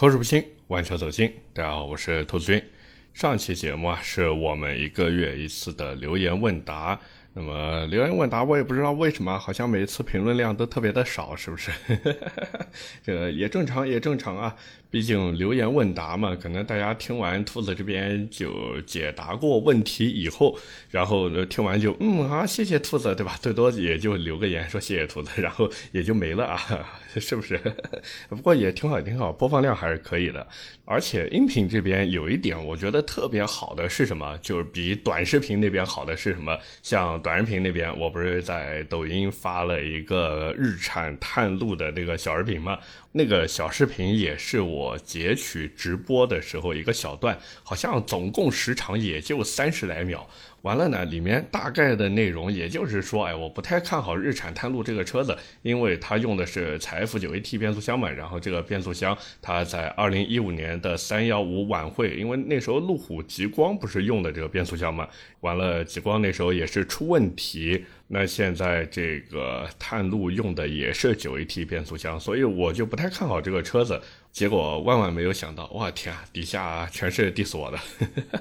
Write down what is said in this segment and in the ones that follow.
口齿不清，万车走心。大家好，我是兔子君。上期节目啊，是我们一个月一次的留言问答。那么留言问答，我也不知道为什么，好像每次评论量都特别的少，是不是？这个也正常，也正常啊。毕竟留言问答嘛，可能大家听完兔子这边就解答过问题以后，然后听完就嗯啊，谢谢兔子，对吧？最多也就留个言说谢谢兔子，然后也就没了啊，是不是？不过也挺好，挺好，播放量还是可以的。而且音频这边有一点我觉得特别好的是什么？就是比短视频那边好的是什么？像短视频那边，我不是在抖音发了一个日产探路的那个小视频吗？那个小视频也是我截取直播的时候一个小段，好像总共时长也就三十来秒。完了呢，里面大概的内容也就是说，哎，我不太看好日产探路这个车子，因为它用的是采 F 九 AT 变速箱嘛。然后这个变速箱它在二零一五年的三幺五晚会，因为那时候路虎极光不是用的这个变速箱嘛。完了，极光那时候也是出问题。那现在这个探路用的也是九 AT 变速箱，所以我就不太看好这个车子。结果万万没有想到，我天啊，底下全是 diss 我的，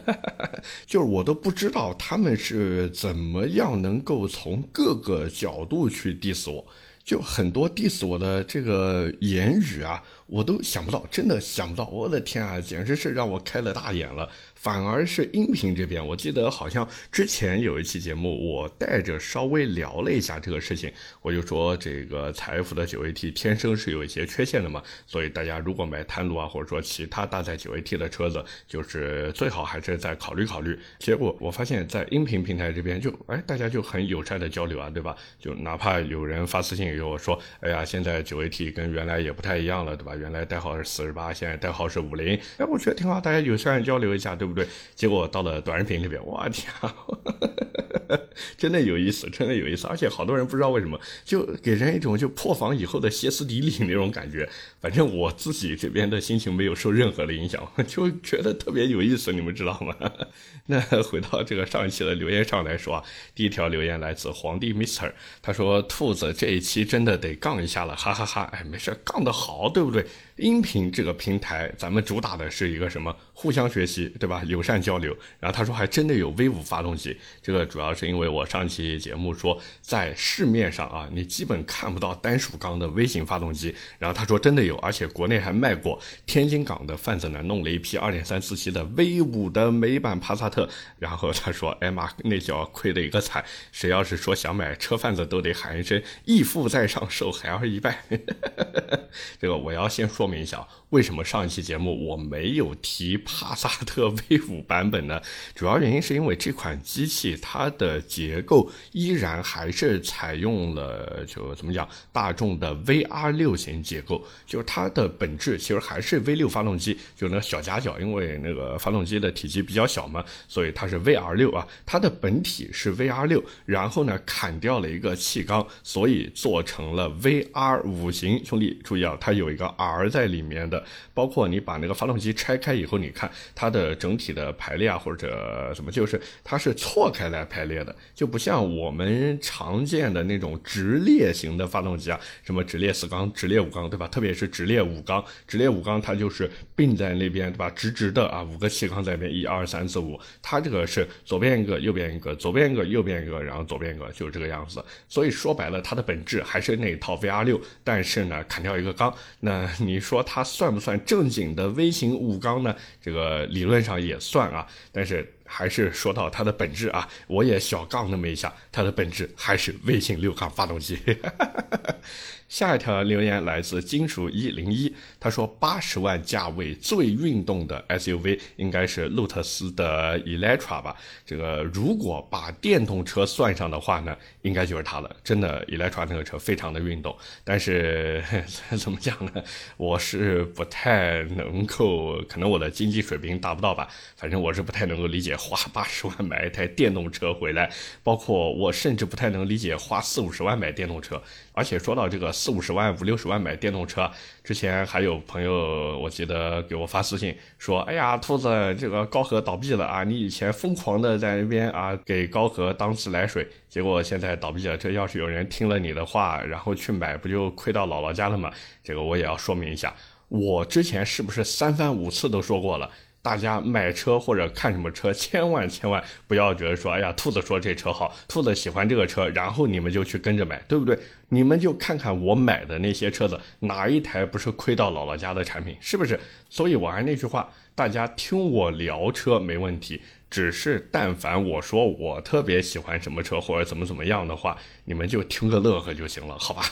就是我都不知道他们是怎么样能够从各个角度去 diss 我，就很多 diss 我的这个言语啊，我都想不到，真的想不到，我的天啊，简直是让我开了大眼了。反而是音频这边，我记得好像之前有一期节目，我带着稍微聊了一下这个事情，我就说这个财富的九 AT 天生是有一些缺陷的嘛，所以大家如果买探路啊，或者说其他搭载九 AT 的车子，就是最好还是再考虑考虑。结果我发现，在音频平台这边就哎，大家就很友善的交流啊，对吧？就哪怕有人发私信给我说，哎呀，现在九 AT 跟原来也不太一样了，对吧？原来代号是四十八，现在代号是五零，哎，我觉得挺好，大家友善交流一下，对吧。不对？结果到了短视频这边，我天，真的有意思，真的有意思。而且好多人不知道为什么，就给人一种就破防以后的歇斯底里那种感觉。反正我自己这边的心情没有受任何的影响，就觉得特别有意思，你们知道吗？那回到这个上一期的留言上来说啊，第一条留言来自皇帝 Mister，他说：“兔子这一期真的得杠一下了，哈哈哈！哎，没事，杠得好，对不对？音频这个平台，咱们主打的是一个什么？互相学习，对吧？友善交流。然后他说还真的有 V 五发动机，这个主要是因为我上期节目说，在市面上啊，你基本看不到单属缸的微型发动机。然后他说真的有，而且国内还卖过。天津港的贩子呢，弄了一批2.3自吸的 V 五的美版帕萨特。然后他说，哎妈，那叫亏的一个惨。谁要是说想买车，贩子都得喊一声义父在上，受孩儿一拜。这个我要先说。明一下，为什么上一期节目我没有提帕萨特 V 五版本呢？主要原因是因为这款机器它的结构依然还是采用了就怎么讲大众的 VR 六型结构，就是它的本质其实还是 V 六发动机，就那小夹角，因为那个发动机的体积比较小嘛，所以它是 VR 六啊，它的本体是 VR 六，然后呢砍掉了一个气缸，所以做成了 VR 五型。兄弟注意啊，它有一个 R。在里面的，包括你把那个发动机拆开以后，你看它的整体的排列啊，或者什么，就是它是错开来排列的，就不像我们常见的那种直列型的发动机啊，什么直列四缸、直列五缸，对吧？特别是直列五缸，直列五缸它就是并在那边，对吧？直直的啊，五个气缸在那边，一二三四五，它这个是左边一个，右边一个，左边一个，右边一个，然后左边一个，就是这个样子。所以说白了，它的本质还是那一套 VR 六，但是呢，砍掉一个缸，那你。说它算算不算正经的微型五缸呢？这个理论上也算啊，但是还是说到它的本质啊，我也小杠那么一下，它的本质还是微型六缸发动机。下一条留言来自金属一零一，他说八十万价位最运动的 SUV 应该是路特斯的 Electra 吧？这个如果把电动车算上的话呢，应该就是它了。真的，Electra 那个车非常的运动，但是 怎么讲呢？我是不太能够，可能我的经济水平达不到吧。反正我是不太能够理解花八十万买一台电动车回来，包括我甚至不太能理解花四五十万买电动车。而且说到这个四五十万、五六十万买电动车，之前还有朋友我记得给我发私信说：“哎呀，兔子，这个高和倒闭了啊！你以前疯狂的在那边啊给高和当自来水，结果现在倒闭了。这要是有人听了你的话，然后去买，不就亏到姥姥家了吗？”这个我也要说明一下。我之前是不是三番五次都说过了？大家买车或者看什么车，千万千万不要觉得说，哎呀，兔子说这车好，兔子喜欢这个车，然后你们就去跟着买，对不对？你们就看看我买的那些车子，哪一台不是亏到姥姥家的产品，是不是？所以我还那句话，大家听我聊车没问题。只是，但凡我说我特别喜欢什么车或者怎么怎么样的话，你们就听个乐呵就行了，好吧？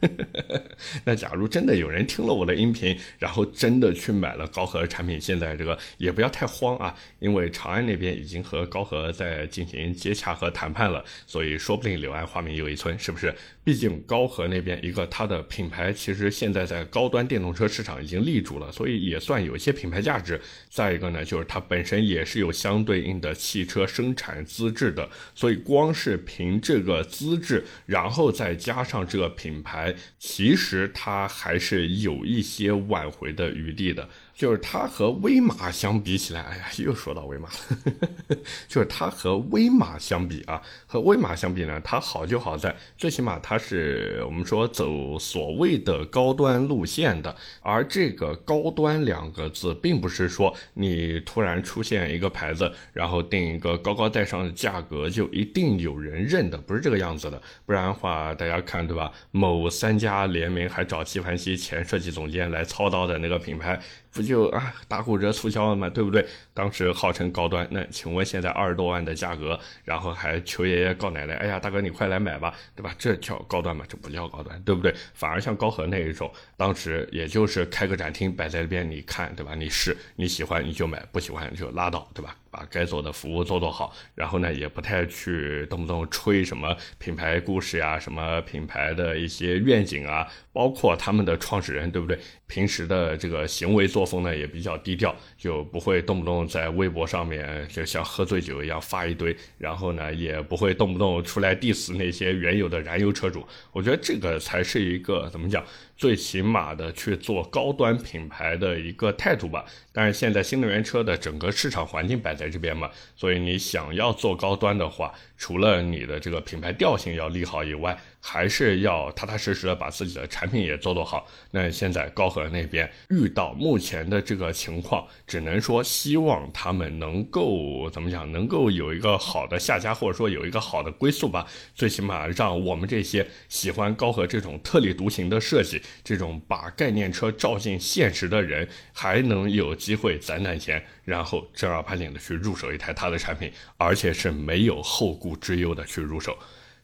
那假如真的有人听了我的音频，然后真的去买了高和产品，现在这个也不要太慌啊，因为长安那边已经和高和在进行接洽和谈判了，所以说不定柳暗花明又一村，是不是？毕竟高和那边一个它的品牌其实现在在高端电动车市场已经立住了，所以也算有一些品牌价值。再一个呢，就是它本身也是有相对对应的汽车生产资质的，所以光是凭这个资质，然后再加上这个品牌，其实它还是有一些挽回的余地的。就是它和威马相比起来，哎呀，又说到威马了，就是它和威马相比啊，和威马相比呢，它好就好在，最起码它是我们说走所谓的高端路线的，而这个高端两个字，并不是说你突然出现一个牌子，然后定一个高高在上的价格，就一定有人认的，不是这个样子的，不然的话，大家看对吧？某三家联名还找纪梵希前设计总监来操刀的那个品牌。不就啊打骨折促销了嘛？对不对？当时号称高端，那请问现在二十多万的价格，然后还求爷爷告奶奶，哎呀大哥你快来买吧，对吧？这叫高端吗？这不叫高端，对不对？反而像高和那一种，当时也就是开个展厅摆在那边，你看对吧？你试你喜欢你就买，不喜欢就拉倒，对吧？把该做的服务做做好，然后呢，也不太去动不动吹什么品牌故事呀，什么品牌的一些愿景啊，包括他们的创始人，对不对？平时的这个行为作风呢，也比较低调，就不会动不动在微博上面就像喝醉酒一样发一堆，然后呢，也不会动不动出来 diss 那些原有的燃油车主。我觉得这个才是一个怎么讲？最起码的去做高端品牌的一个态度吧，但是现在新能源车的整个市场环境摆在这边嘛，所以你想要做高端的话，除了你的这个品牌调性要利好以外，还是要踏踏实实的把自己的产品也做做好。那现在高和那边遇到目前的这个情况，只能说希望他们能够怎么讲，能够有一个好的下家，或者说有一个好的归宿吧。最起码让我们这些喜欢高和这种特立独行的设计，这种把概念车照进现实的人，还能有机会攒攒钱，然后正儿八经的去入手一台他的产品，而且是没有后顾之忧的去入手。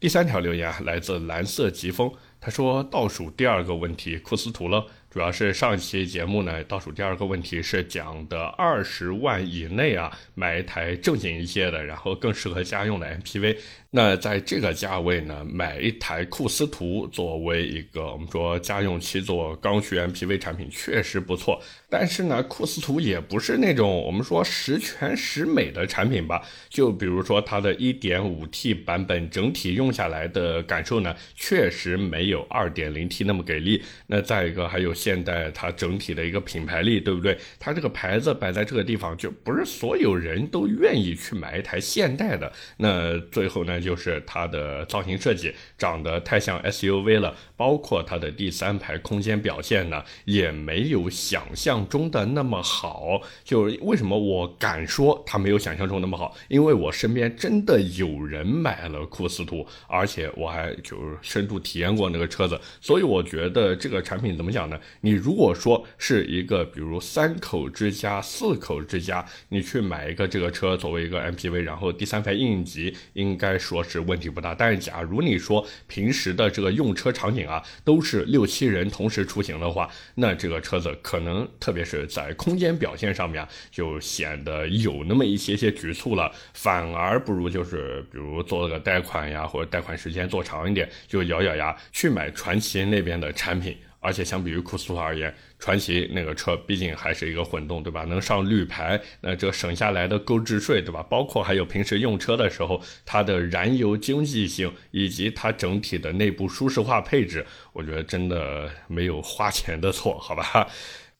第三条留言，来自蓝色疾风，他说倒数第二个问题，库斯图了。主要是上一期节目呢，倒数第二个问题是讲的二十万以内啊，买一台正经一些的，然后更适合家用的 MPV。那在这个价位呢，买一台库斯图作为一个我们说家用七座刚需 MPV 产品确实不错。但是呢，库斯图也不是那种我们说十全十美的产品吧？就比如说它的 1.5T 版本整体用下来的感受呢，确实没有 2.0T 那么给力。那再一个还有。现代它整体的一个品牌力，对不对？它这个牌子摆在这个地方，就不是所有人都愿意去买一台现代的。那最后呢，就是它的造型设计长得太像 SUV 了，包括它的第三排空间表现呢，也没有想象中的那么好。就是为什么我敢说它没有想象中那么好？因为我身边真的有人买了库斯图，而且我还就是深度体验过那个车子，所以我觉得这个产品怎么讲呢？你如果说是一个，比如三口之家、四口之家，你去买一个这个车作为一个 MPV，然后第三排应急，应该说是问题不大。但是假如你说平时的这个用车场景啊，都是六七人同时出行的话，那这个车子可能特特别是在空间表现上面就显得有那么一些些局促了，反而不如就是比如做个贷款呀，或者贷款时间做长一点，就咬咬牙去买传祺那边的产品。而且相比于库斯图而言，传祺那个车毕竟还是一个混动，对吧？能上绿牌，那这省下来的购置税，对吧？包括还有平时用车的时候，它的燃油经济性以及它整体的内部舒适化配置，我觉得真的没有花钱的错，好吧？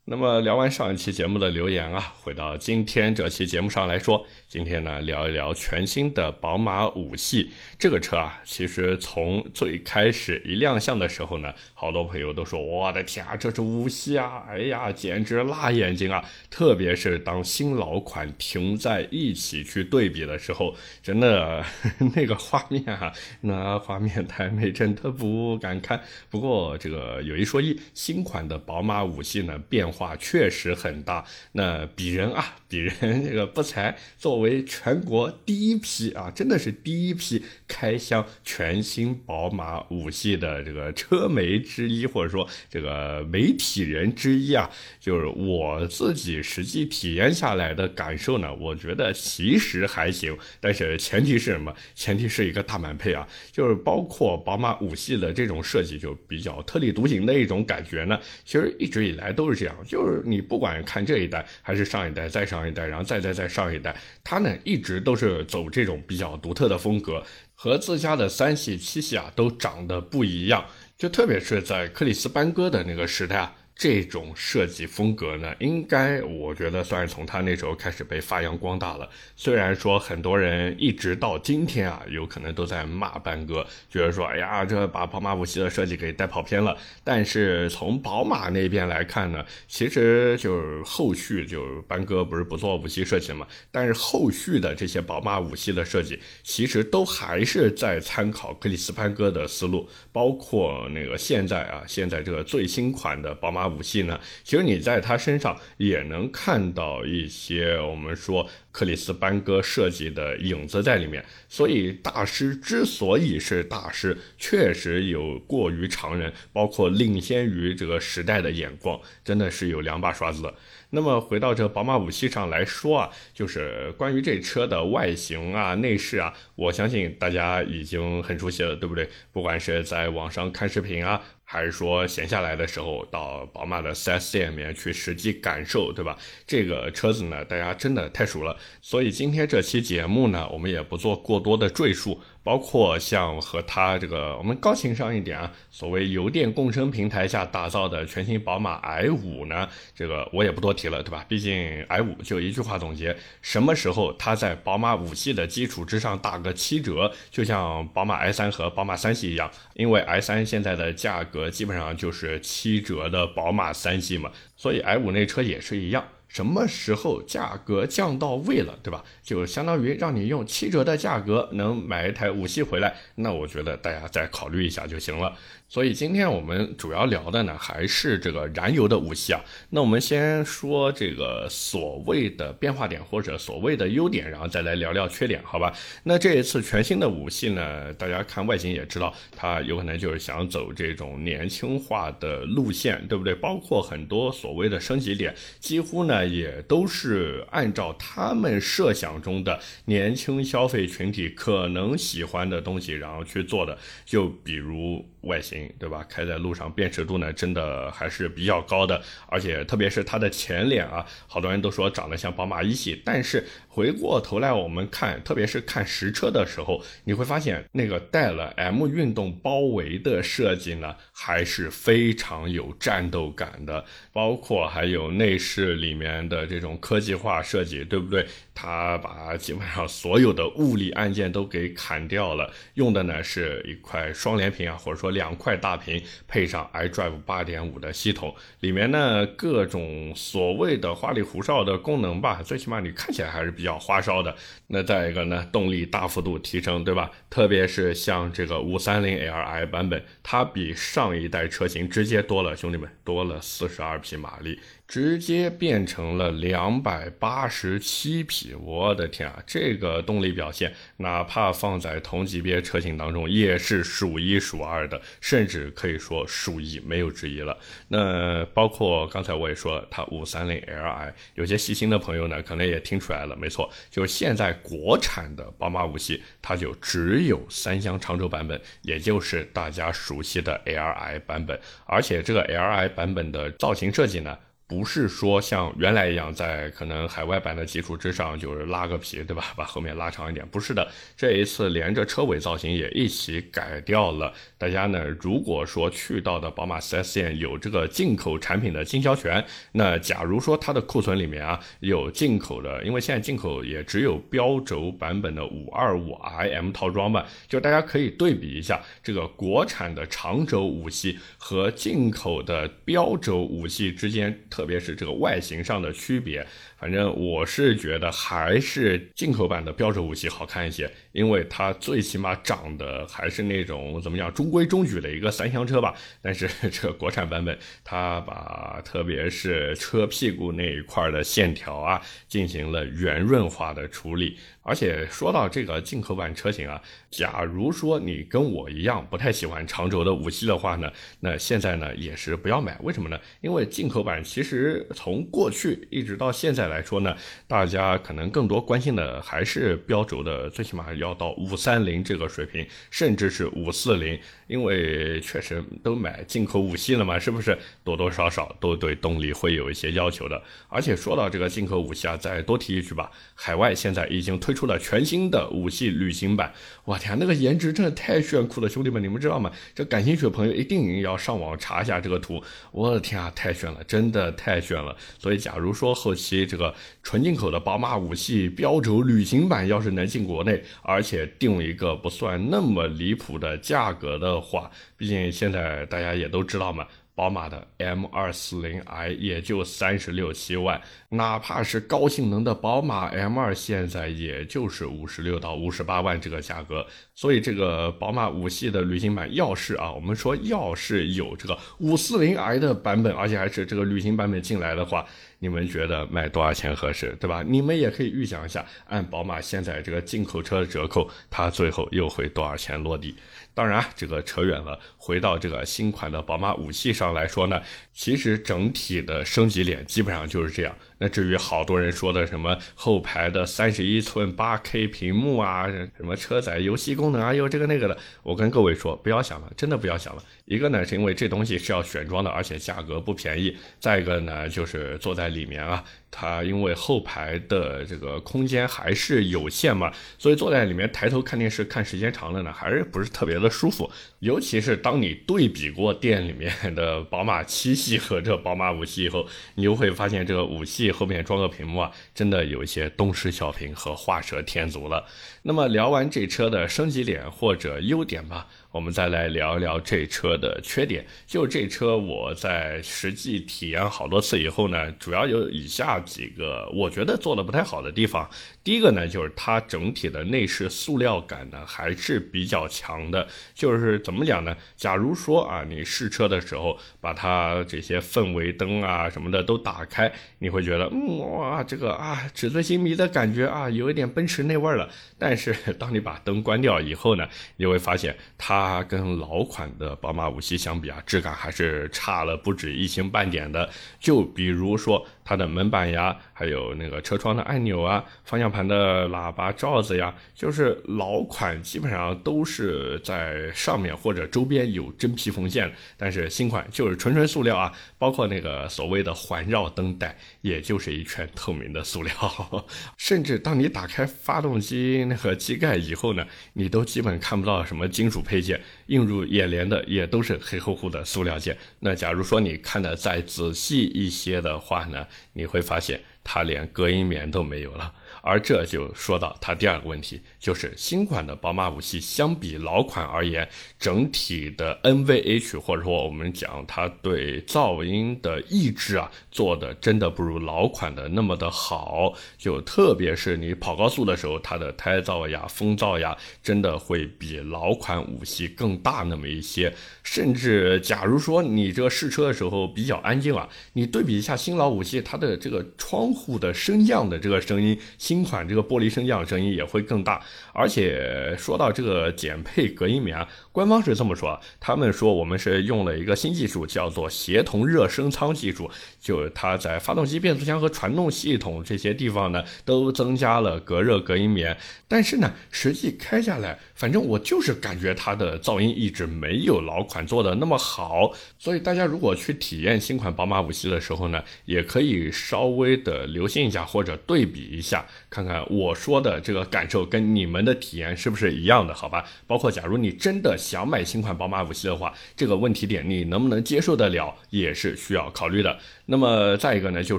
那么聊完上一期节目的留言啊，回到今天这期节目上来说，今天呢聊一聊全新的宝马五系这个车啊。其实从最开始一亮相的时候呢，好多朋友都说：“我的天啊，这是五系啊！哎呀，简直辣眼睛啊！”特别是当新老款停在一起去对比的时候，真的 那个画面啊，那画面太美，真的不敢看。不过这个有一说一，新款的宝马五系呢变。话确实很大，那鄙人啊，鄙人这个不才作为全国第一批啊，真的是第一批开箱全新宝马五系的这个车媒之一，或者说这个媒体人之一啊，就是我自己实际体验下来的感受呢，我觉得其实还行，但是前提是什么？前提是一个大满配啊，就是包括宝马五系的这种设计就比较特立独行的一种感觉呢，其实一直以来都是这样。就是你不管看这一代还是上一代，再上一代，然后再再再上一代，它呢一直都是走这种比较独特的风格，和自家的三系、七系啊都长得不一样。就特别是在克里斯班戈的那个时代啊。这种设计风格呢，应该我觉得算是从他那时候开始被发扬光大了。虽然说很多人一直到今天啊，有可能都在骂班哥，觉得说，哎呀，这把宝马五系的设计给带跑偏了。但是从宝马那边来看呢，其实就是后续就班哥不是不做五系设计嘛，但是后续的这些宝马五系的设计，其实都还是在参考克里斯班哥的思路，包括那个现在啊，现在这个最新款的宝马。武器呢？其实你在他身上也能看到一些我们说克里斯班戈设计的影子在里面。所以大师之所以是大师，确实有过于常人，包括领先于这个时代的眼光，真的是有两把刷子的。那么回到这宝马五系上来说啊，就是关于这车的外形啊、内饰啊，我相信大家已经很熟悉了，对不对？不管是在网上看视频啊。还是说闲下来的时候到宝马的 4S 店里面去实际感受，对吧？这个车子呢，大家真的太熟了，所以今天这期节目呢，我们也不做过多的赘述。包括像和它这个，我们高情商一点啊，所谓油电共生平台下打造的全新宝马 i5 呢，这个我也不多提了，对吧？毕竟 i5 就一句话总结，什么时候它在宝马五系的基础之上打个七折，就像宝马 i3 和宝马三系一样，因为 i3 现在的价格基本上就是七折的宝马三系嘛，所以 i 五那车也是一样。什么时候价格降到位了，对吧？就相当于让你用七折的价格能买一台五系回来，那我觉得大家再考虑一下就行了。所以今天我们主要聊的呢，还是这个燃油的五系啊。那我们先说这个所谓的变化点或者所谓的优点，然后再来聊聊缺点，好吧？那这一次全新的五系呢，大家看外形也知道，它有可能就是想走这种年轻化的路线，对不对？包括很多所谓的升级点，几乎呢也都是按照他们设想中的年轻消费群体可能喜欢的东西，然后去做的。就比如。外形对吧？开在路上辨识度呢，真的还是比较高的，而且特别是它的前脸啊，好多人都说长得像宝马一系，但是回过头来我们看，特别是看实车的时候，你会发现那个带了 M 运动包围的设计呢，还是非常有战斗感的，包括还有内饰里面的这种科技化设计，对不对？它把基本上所有的物理按键都给砍掉了，用的呢是一块双联屏啊，或者说两块大屏，配上 iDrive 8.5的系统，里面呢各种所谓的花里胡哨的功能吧，最起码你看起来还是比比较花哨的。那再一个呢，动力大幅度提升，对吧？特别是像这个五三零 L I 版本，它比上一代车型直接多了，兄弟们多了四十二匹马力。直接变成了两百八十七匹，我的天啊！这个动力表现，哪怕放在同级别车型当中，也是数一数二的，甚至可以说数一，没有之一了。那包括刚才我也说了，它五三零 Li，有些细心的朋友呢，可能也听出来了，没错，就是现在国产的宝马五系，它就只有三厢长轴版本，也就是大家熟悉的 Li 版本，而且这个 Li 版本的造型设计呢。不是说像原来一样在可能海外版的基础之上就是拉个皮，对吧？把后面拉长一点，不是的。这一次连着车尾造型也一起改掉了。大家呢，如果说去到的宝马 4S 店有这个进口产品的经销权，那假如说它的库存里面啊有进口的，因为现在进口也只有标轴版本的 525iM 套装吧，就大家可以对比一下这个国产的长轴五系和进口的标轴五系之间。特别是这个外形上的区别，反正我是觉得还是进口版的标准武器好看一些，因为它最起码长得还是那种怎么讲中规中矩的一个三厢车吧。但是这个国产版本，它把特别是车屁股那一块的线条啊，进行了圆润化的处理。而且说到这个进口版车型啊，假如说你跟我一样不太喜欢长轴的五系的话呢，那现在呢也是不要买。为什么呢？因为进口版其实从过去一直到现在来说呢，大家可能更多关心的还是标轴的，最起码要到五三零这个水平，甚至是五四零。因为确实都买进口五系了嘛，是不是多多少少都对动力会有一些要求的？而且说到这个进口五系啊，再多提一句吧，海外现在已经推出了全新的五系旅行版，我天，那个颜值真的太炫酷了，兄弟们，你们知道吗？这感兴趣的朋友一定要上网查一下这个图，我的天啊，太炫了，真的太炫了。所以，假如说后期这个纯进口的宝马五系标轴旅行版要是能进国内，而且定一个不算那么离谱的价格的。的话，毕竟现在大家也都知道嘛，宝马的 M240i 也就三十六七万，哪怕是高性能的宝马 M2，现在也就是五十六到五十八万这个价格。所以这个宝马五系的旅行版，要是啊，我们说要是有这个 540i 的版本，而且还是这个旅行版本进来的话，你们觉得卖多少钱合适，对吧？你们也可以预想一下，按宝马现在这个进口车的折扣，它最后又会多少钱落地？当然，这个扯远了。回到这个新款的宝马五系上来说呢，其实整体的升级脸基本上就是这样。那至于好多人说的什么后排的三十一寸八 K 屏幕啊，什么车载游戏功能啊，又这个那个的，我跟各位说，不要想了，真的不要想了。一个呢是因为这东西是要选装的，而且价格不便宜；再一个呢就是坐在里面啊，它因为后排的这个空间还是有限嘛，所以坐在里面抬头看电视看时间长了呢，还是不是特别的舒服。尤其是当你对比过店里面的宝马七系和这宝马五系以后，你就会发现这个五系后面装个屏幕啊，真的有一些东施效颦和画蛇添足了。那么聊完这车的升级点或者优点吧。我们再来聊一聊这车的缺点。就这车，我在实际体验好多次以后呢，主要有以下几个我觉得做的不太好的地方。第一个呢，就是它整体的内饰塑料感呢还是比较强的。就是怎么讲呢？假如说啊，你试车的时候把它这些氛围灯啊什么的都打开，你会觉得，嗯哇，这个啊纸醉金迷的感觉啊，有一点奔驰那味儿了。但是当你把灯关掉以后呢，你会发现它。它跟老款的宝马五系相比啊，质感还是差了不止一星半点的。就比如说它的门板呀，还有那个车窗的按钮啊，方向盘的喇叭罩子呀，就是老款基本上都是在上面或者周边有真皮缝线，但是新款就是纯纯塑料啊。包括那个所谓的环绕灯带，也就是一圈透明的塑料。甚至当你打开发动机那个机盖以后呢，你都基本看不到什么金属配件。映入眼帘的也都是黑乎乎的塑料件。那假如说你看的再仔细一些的话呢，你会发现它连隔音棉都没有了。而这就说到它第二个问题，就是新款的宝马五系相比老款而言，整体的 NVH 或者说我们讲它对噪音的抑制啊，做的真的不如老款的那么的好。就特别是你跑高速的时候，它的胎噪呀、风噪呀，真的会比老款五系更大那么一些。甚至假如说你这个试车的时候比较安静啊，你对比一下新老五系，它的这个窗户的升降的这个声音，新款这个玻璃升降声音也会更大。而且说到这个减配隔音棉啊，官方是这么说，他们说我们是用了一个新技术，叫做协同热升舱技术，就它在发动机、变速箱和传动系统这些地方呢，都增加了隔热隔音棉。但是呢，实际开下来，反正我就是感觉它的噪音一直没有老款做的那么好。所以大家如果去体验新款宝马五系的时候呢，也可以稍微的留心一下或者对比一下，看看我说的这个感受跟你们。的体验是不是一样的？好吧，包括假如你真的想买新款宝马五系的话，这个问题点你能不能接受得了，也是需要考虑的。那么再一个呢，就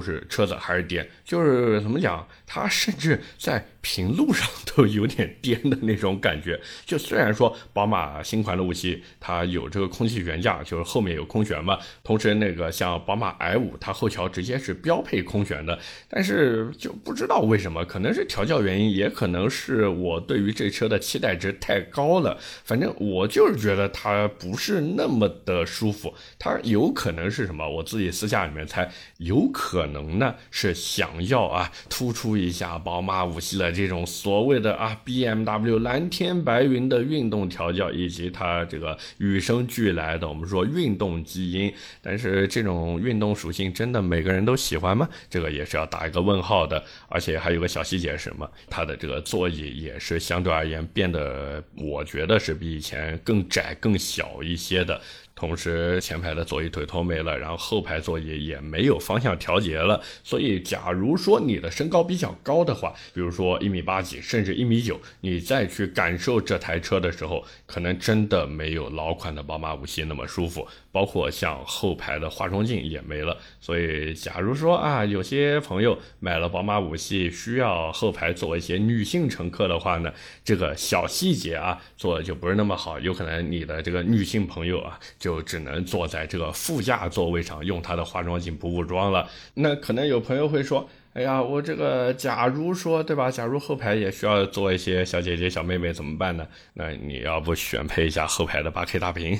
是车子还是颠，就是怎么讲，它甚至在平路上都有点颠的那种感觉。就虽然说宝马新款的五系它有这个空气悬架，就是后面有空悬嘛，同时那个像宝马 i5 它后桥直接是标配空悬的，但是就不知道为什么，可能是调教原因，也可能是我对于这车的期待值太高了。反正我就是觉得它不是那么的舒服，它有可能是什么？我自己私下里面。才有可能呢，是想要啊突出一下宝马五系的这种所谓的啊 BMW 蓝天白白云的运动调教，以及它这个与生俱来的我们说运动基因。但是这种运动属性真的每个人都喜欢吗？这个也是要打一个问号的。而且还有个小细节是什么？它的这个座椅也是相对而言变得，我觉得是比以前更窄、更小一些的。同时，前排的座椅腿托没了，然后后排座椅也没有方向调节了。所以，假如说你的身高比较高的话，比如说一米八几，甚至一米九，你再去感受这台车的时候，可能真的没有老款的宝马五系那么舒服。包括像后排的化妆镜也没了。所以，假如说啊，有些朋友买了宝马五系，需要后排坐一些女性乘客的话呢，这个小细节啊，做的就不是那么好。有可能你的这个女性朋友啊。就只能坐在这个副驾座位上，用他的化妆镜补补妆了。那可能有朋友会说。哎呀，我这个假如说对吧？假如后排也需要坐一些小姐姐、小妹妹怎么办呢？那你要不选配一下后排的八 K 大屏，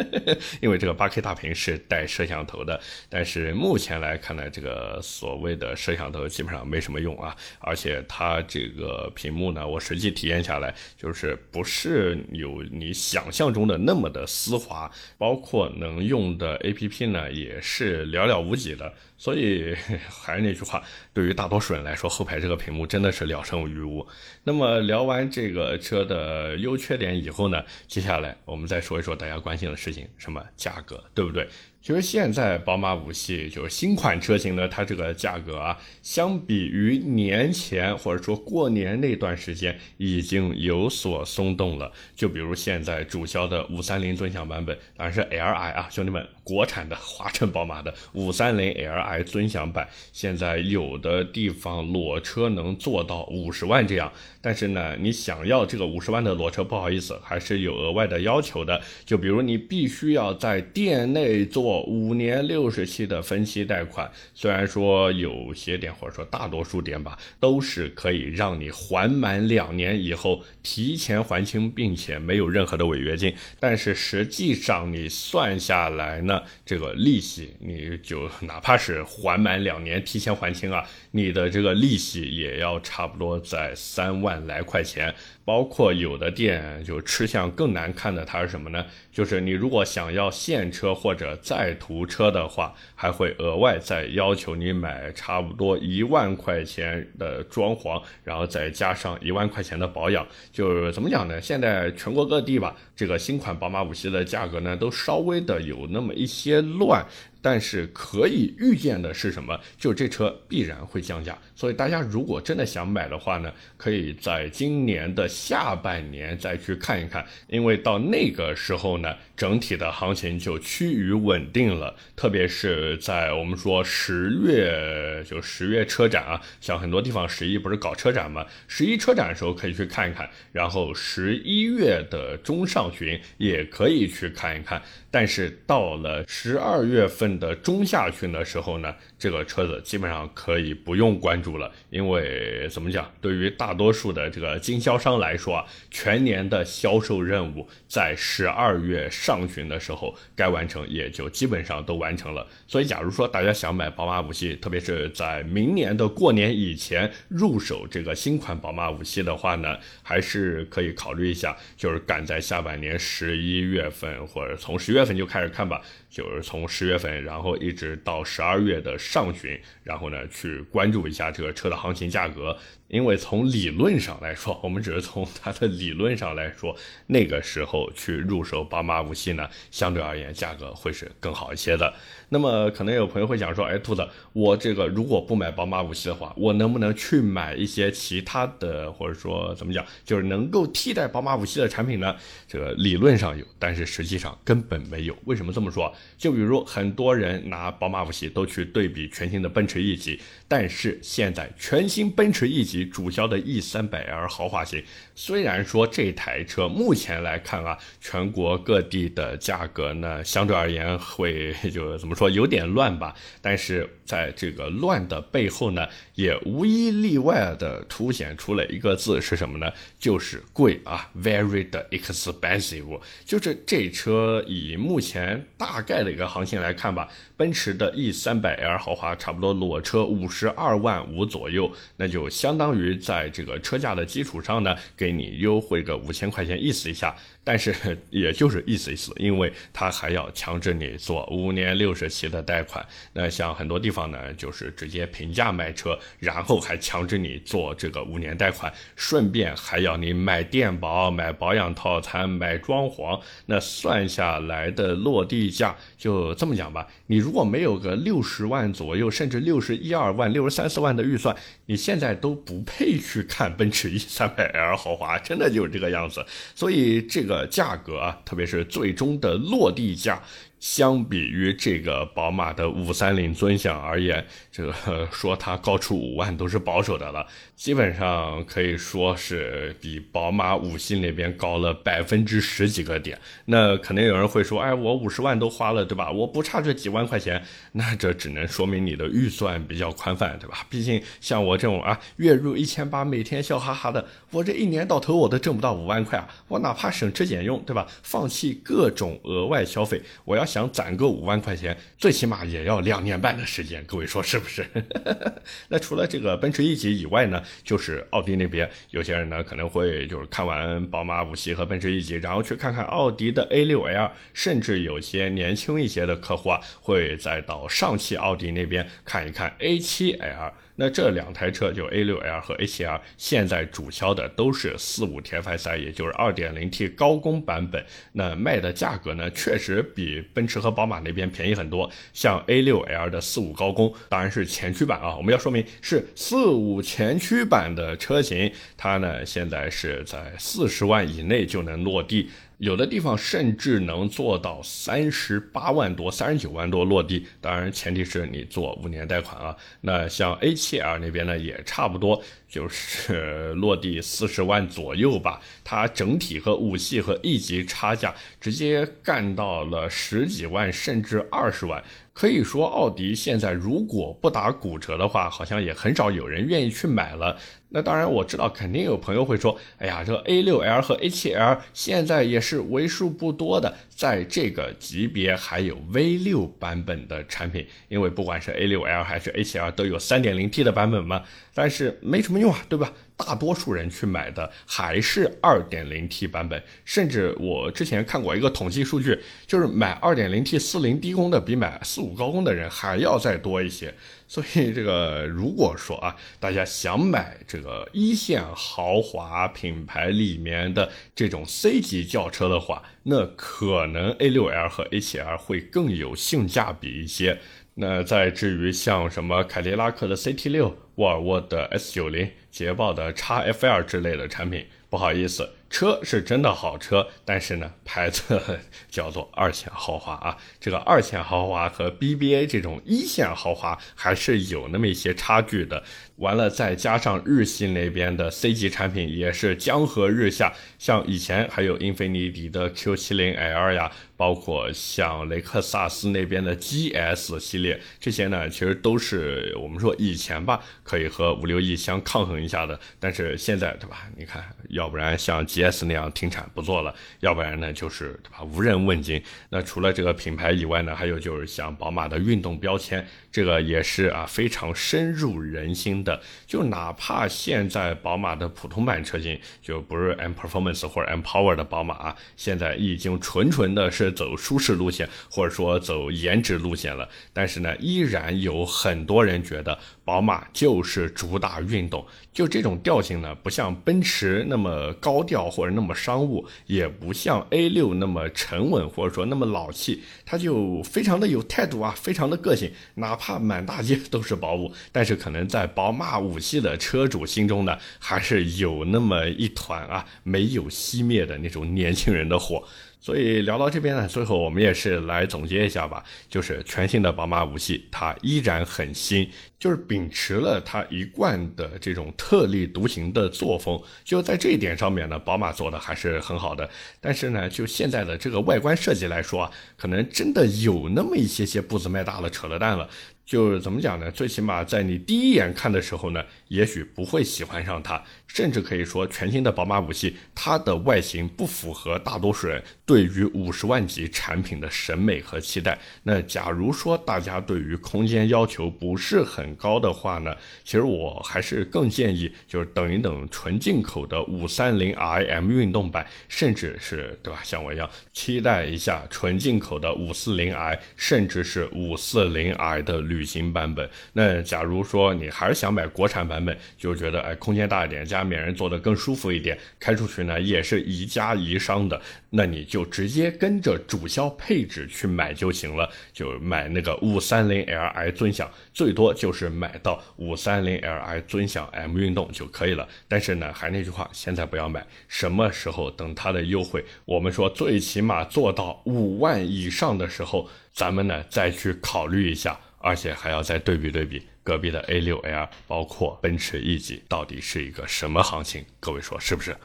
因为这个八 K 大屏是带摄像头的。但是目前来看呢，这个所谓的摄像头基本上没什么用啊。而且它这个屏幕呢，我实际体验下来就是不是有你想象中的那么的丝滑，包括能用的 APP 呢也是寥寥无几的。所以 还是那句话，对于大多数人来说，后排这个屏幕真的是了胜于无。那么聊完这个车的优缺点以后呢，接下来我们再说一说大家关心的事情，什么价格，对不对？其实现在宝马五系就是新款车型呢，它这个价格啊，相比于年前或者说过年那段时间，已经有所松动了。就比如现在主销的五三零尊享版本，当然是 Li 啊，兄弟们，国产的华晨宝马的五三零 Li 尊享版，现在有的地方裸车能做到五十万这样。但是呢，你想要这个五十万的裸车，不好意思，还是有额外的要求的。就比如你必须要在店内做五年六十期的分期贷款，虽然说有些店或者说大多数店吧，都是可以让你还满两年以后提前还清，并且没有任何的违约金。但是实际上你算下来呢，这个利息你就哪怕是还满两年提前还清啊，你的这个利息也要差不多在三万。来块钱，包括有的店就吃相更难看的，它是什么呢？就是你如果想要现车或者再图车的话，还会额外再要求你买差不多一万块钱的装潢，然后再加上一万块钱的保养。就是怎么讲呢？现在全国各地吧，这个新款宝马五系的价格呢，都稍微的有那么一些乱。但是可以预见的是什么？就这车必然会降价，所以大家如果真的想买的话呢，可以在今年的下半年再去看一看，因为到那个时候呢，整体的行情就趋于稳定了。特别是在我们说十月，就十月车展啊，像很多地方十一不是搞车展吗？十一车展的时候可以去看一看，然后十一月的中上旬也可以去看一看。但是到了十二月份。的中下旬的时候呢，这个车子基本上可以不用关注了，因为怎么讲，对于大多数的这个经销商来说啊，全年的销售任务在十二月上旬的时候该完成，也就基本上都完成了。所以，假如说大家想买宝马五系，特别是在明年的过年以前入手这个新款宝马五系的话呢，还是可以考虑一下，就是赶在下半年十一月份或者从十月份就开始看吧。就是从十月份，然后一直到十二月的上旬，然后呢去关注一下这个车的行情价格。因为从理论上来说，我们只是从它的理论上来说，那个时候去入手宝马五系呢，相对而言价格会是更好一些的。那么可能有朋友会讲说，哎，兔子，我这个如果不买宝马五系的话，我能不能去买一些其他的，或者说怎么讲，就是能够替代宝马五系的产品呢？这个理论上有，但是实际上根本没有。为什么这么说？就比如很多人拿宝马五系都去对比全新的奔驰 E 级，但是现在全新奔驰 E 级主销的 E 三百 L 豪华型，虽然说这台车目前来看啊，全国各地的价格呢相对而言会就怎么说有点乱吧，但是在这个乱的背后呢，也无一例外的凸显出了一个字是什么呢？就是贵啊，very 的 expensive。就是这车以目前大概的一个行情来看吧，奔驰的 E 三百 L 豪华差不多裸车五十二万五左右，那就相当于在这个车价的基础上呢，给你优惠个五千块钱，意思一下。但是 也就是意思意思，因为它还要强制你做五年六十期的贷款。那像很多地方呢，就是直接平价卖车，然后还强制你做这个五年贷款，顺便还要你买电保、买保养套餐、买装潢。那算下来的落地价就这么讲吧，你如果没有个六十万左右，甚至六十一二万、六十三四万的预算，你现在都不配去看奔驰 E 三百 L 豪华，真的就是这个样子。所以这个。价格啊，特别是最终的落地价。相比于这个宝马的五三零尊享而言，这个说它高出五万都是保守的了，基本上可以说是比宝马五系那边高了百分之十几个点。那肯定有人会说，哎，我五十万都花了，对吧？我不差这几万块钱，那这只能说明你的预算比较宽泛，对吧？毕竟像我这种啊，月入一千八，每天笑哈哈的，我这一年到头我都挣不到五万块啊，我哪怕省吃俭用，对吧？放弃各种额外消费，我要。想攒个五万块钱，最起码也要两年半的时间，各位说是不是？那除了这个奔驰 E 级以外呢，就是奥迪那边，有些人呢可能会就是看完宝马五系和奔驰 E 级，然后去看看奥迪的 A6L，甚至有些年轻一些的客户啊，会再到上汽奥迪那边看一看 A7L。那这两台车就 A6L 和 A7L，现在主销的都是四五 TFSI，也就是 2.0T 高功版本。那卖的价格呢，确实比奔驰和宝马那边便宜很多。像 A6L 的四五高功，当然是前驱版啊，我们要说明是四五前驱版的车型，它呢现在是在四十万以内就能落地。有的地方甚至能做到三十八万多、三十九万多落地，当然前提是你做五年贷款啊。那像 A 七 L 那边呢，也差不多，就是落地四十万左右吧。它整体和五系和 E 级差价直接干到了十几万，甚至二十万。可以说，奥迪现在如果不打骨折的话，好像也很少有人愿意去买了。那当然，我知道肯定有朋友会说：“哎呀，这 A6L 和 A7L 现在也是为数不多的，在这个级别还有 V6 版本的产品，因为不管是 A6L 还是 A7L 都有 3.0T 的版本嘛。但是没什么用啊，对吧？大多数人去买的还是 2.0T 版本，甚至我之前看过一个统计数据，就是买 2.0T 四零低功的比买四五高功的人还要再多一些。所以这个如果说啊，大家想买这个一线豪华品牌里面的这种 C 级轿车的话，那可能 A6L 和 A7L 会更有性价比一些。那再至于像什么凯迪拉克的 CT 六、沃尔沃的 S 九零、捷豹的 XFL 之类的产品。不好意思。车是真的好车，但是呢，牌子 叫做二线豪华啊。这个二线豪华和 BBA 这种一线豪华还是有那么一些差距的。完了，再加上日系那边的 C 级产品也是江河日下，像以前还有英菲尼迪的 Q70L 呀，包括像雷克萨斯那边的 GS 系列，这些呢，其实都是我们说以前吧，可以和五六 E 相抗衡一下的。但是现在，对吧？你看，要不然像 GS 那样停产不做了，要不然呢，就是对吧？无人问津。那除了这个品牌以外呢，还有就是像宝马的运动标签，这个也是啊，非常深入人心的。就哪怕现在宝马的普通版车型就不是 M Performance 或者 M Power 的宝马啊，现在已经纯纯的是走舒适路线，或者说走颜值路线了。但是呢，依然有很多人觉得宝马就是主打运动，就这种调性呢，不像奔驰那么高调或者那么商务，也不像 A 六那么沉稳或者说那么老气，它就非常的有态度啊，非常的个性，哪怕满大街都是宝马，但是可能在宝马。五系的车主心中呢，还是有那么一团啊没有熄灭的那种年轻人的火。所以聊到这边呢，最后我们也是来总结一下吧，就是全新的宝马五系，它依然很新，就是秉持了它一贯的这种特立独行的作风。就在这一点上面呢，宝马做的还是很好的。但是呢，就现在的这个外观设计来说啊，可能真的有那么一些些步子迈大了，扯了淡了。就怎么讲呢？最起码在你第一眼看的时候呢，也许不会喜欢上它，甚至可以说全新的宝马五系，它的外形不符合大多数人对于五十万级产品的审美和期待。那假如说大家对于空间要求不是很高的话呢，其实我还是更建议就是等一等纯进口的五三零 iM 运动版，甚至是对吧？像我一样期待一下纯进口的五四零 i，甚至是五四零 i 的旅。旅行版本，那假如说你还是想买国产版本，就觉得哎空间大一点，加面人坐的更舒服一点，开出去呢也是宜家宜商的，那你就直接跟着主销配置去买就行了，就买那个五三零 Li 尊享，最多就是买到五三零 Li 尊享 M 运动就可以了。但是呢，还那句话，现在不要买，什么时候等它的优惠，我们说最起码做到五万以上的时候，咱们呢再去考虑一下。而且还要再对比对比隔壁的 A6L，包括奔驰 E 级，到底是一个什么行情？各位说是不是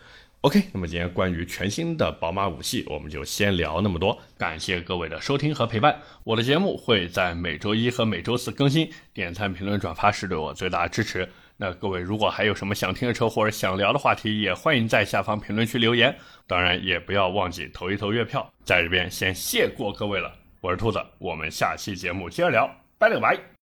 ？OK，那么今天关于全新的宝马五系，我们就先聊那么多。感谢各位的收听和陪伴。我的节目会在每周一和每周四更新，点赞、评论、转发是对我最大的支持。那各位如果还有什么想听的车或者想聊的话题，也欢迎在下方评论区留言。当然也不要忘记投一投月票。在这边先谢过各位了，我是兔子，我们下期节目接着聊。拜了个拜。